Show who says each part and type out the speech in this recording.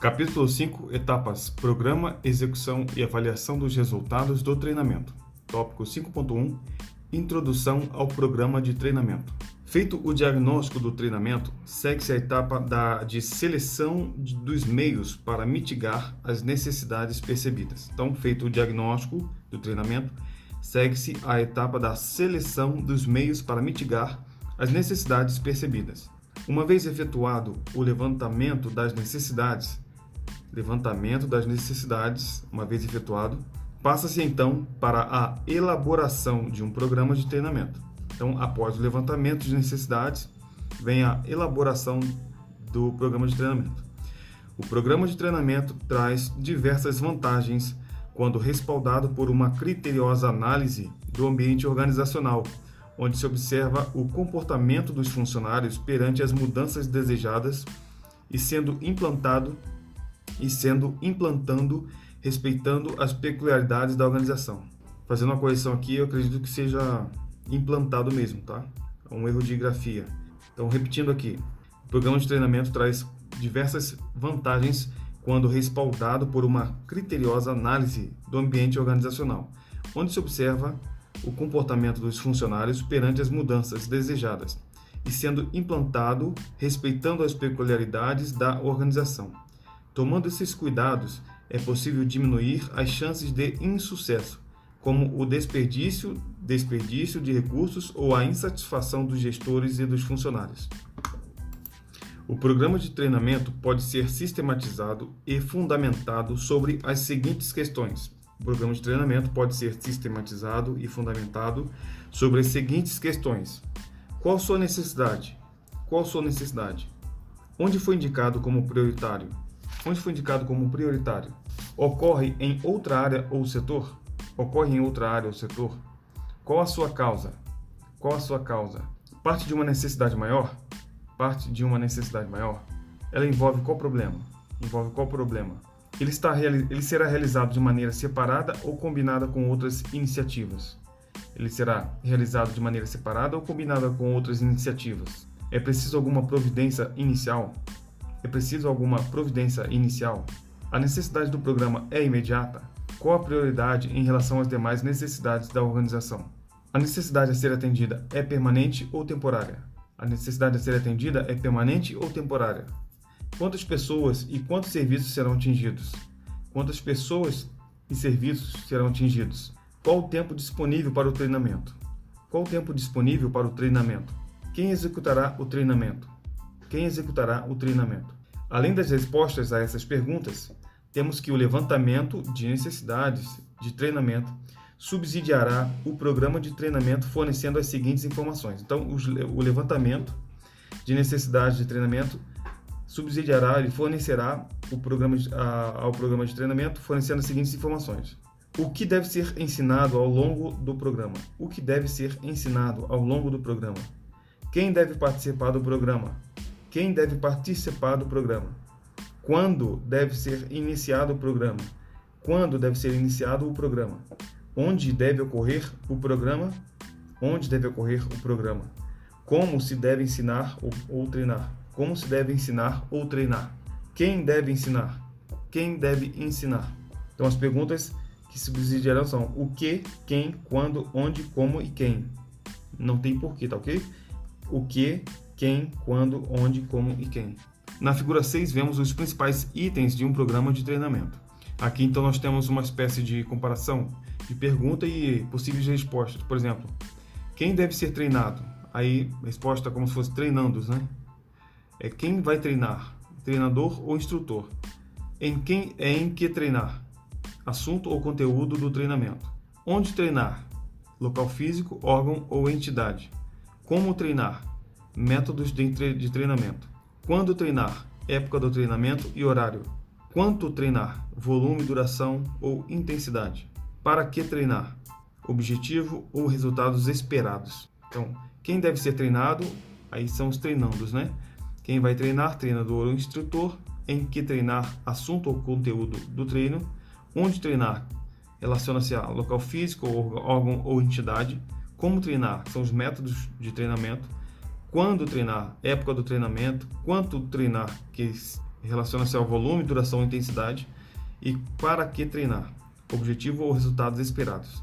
Speaker 1: Capítulo 5 Etapas: Programa, Execução e Avaliação dos Resultados do Treinamento. Tópico 5.1 Introdução ao Programa de Treinamento. Feito o diagnóstico do treinamento, segue-se a etapa da, de seleção de, dos meios para mitigar as necessidades percebidas. Então, feito o diagnóstico do treinamento, segue-se a etapa da seleção dos meios para mitigar as necessidades percebidas. Uma vez efetuado o levantamento das necessidades, levantamento das necessidades, uma vez efetuado, passa-se então para a elaboração de um programa de treinamento. Então, após o levantamento de necessidades, vem a elaboração do programa de treinamento. O programa de treinamento traz diversas vantagens quando respaldado por uma criteriosa análise do ambiente organizacional, onde se observa o comportamento dos funcionários perante as mudanças desejadas e sendo implantado e sendo implantando respeitando as peculiaridades da organização. Fazendo uma correção aqui, eu acredito que seja implantado mesmo, tá? É um erro de grafia. Então, repetindo aqui, o programa de treinamento traz diversas vantagens quando respaldado por uma criteriosa análise do ambiente organizacional, onde se observa o comportamento dos funcionários perante as mudanças desejadas e sendo implantado respeitando as peculiaridades da organização. Tomando esses cuidados, é possível diminuir as chances de insucesso, como o desperdício, desperdício de recursos ou a insatisfação dos gestores e dos funcionários. O programa de treinamento pode ser sistematizado e fundamentado sobre as seguintes questões. O programa de treinamento pode ser sistematizado e fundamentado sobre as seguintes questões: qual sua necessidade? Qual sua necessidade? Onde foi indicado como prioritário? Onde foi indicado como prioritário, ocorre em outra área ou setor? Ocorre em outra área ou setor? Qual a sua causa? Qual a sua causa? Parte de uma necessidade maior? Parte de uma necessidade maior? Ela envolve qual problema? Envolve qual problema? Ele, está, ele será realizado de maneira separada ou combinada com outras iniciativas? Ele será realizado de maneira separada ou combinada com outras iniciativas? É preciso alguma providência inicial? É preciso alguma providência inicial? A necessidade do programa é imediata? Qual a prioridade em relação às demais necessidades da organização? A necessidade a ser atendida é permanente ou temporária? A necessidade a ser atendida é permanente ou temporária? Quantas pessoas e quantos serviços serão atingidos? Quantas pessoas e serviços serão atingidos? Qual o tempo disponível para o treinamento? Qual o tempo disponível para o treinamento? Quem executará o treinamento? Quem executará o treinamento. Além das respostas a essas perguntas, temos que o levantamento de necessidades de treinamento subsidiará o programa de treinamento fornecendo as seguintes informações. Então, o levantamento de necessidades de treinamento subsidiará e fornecerá o programa de, a, ao programa de treinamento fornecendo as seguintes informações. O que deve ser ensinado ao longo do programa? O que deve ser ensinado ao longo do programa? Quem deve participar do programa? Quem deve participar do programa? Quando deve ser iniciado o programa? Quando deve ser iniciado o programa? Onde deve ocorrer o programa? Onde deve ocorrer o programa? Como se deve ensinar ou, ou treinar? Como se deve ensinar ou treinar? Quem deve ensinar? Quem deve ensinar? Então as perguntas que subsidiarão são o que, quem, quando, onde, como e quem. Não tem porquê, tá ok? O que, quem, quando, onde, como e quem. Na figura 6 vemos os principais itens de um programa de treinamento. Aqui então nós temos uma espécie de comparação de pergunta e possíveis respostas. Por exemplo, quem deve ser treinado? Aí resposta como se fosse treinandos, né? É quem vai treinar? Treinador ou instrutor? Em quem é em que treinar? Assunto ou conteúdo do treinamento. Onde treinar? Local físico, órgão ou entidade. Como treinar? Métodos de treinamento. Quando treinar? Época do treinamento e horário. Quanto treinar? Volume, duração ou intensidade. Para que treinar? Objetivo ou resultados esperados. Então, quem deve ser treinado? Aí são os treinandos, né? Quem vai treinar? Treinador ou instrutor. Em que treinar? Assunto ou conteúdo do treino. Onde treinar? Relaciona-se a local físico, órgão ou entidade. Como treinar? São os métodos de treinamento quando treinar, época do treinamento, quanto treinar, que Relaciona-se ao volume, duração e intensidade. E para que treinar? Objetivo ou resultados esperados.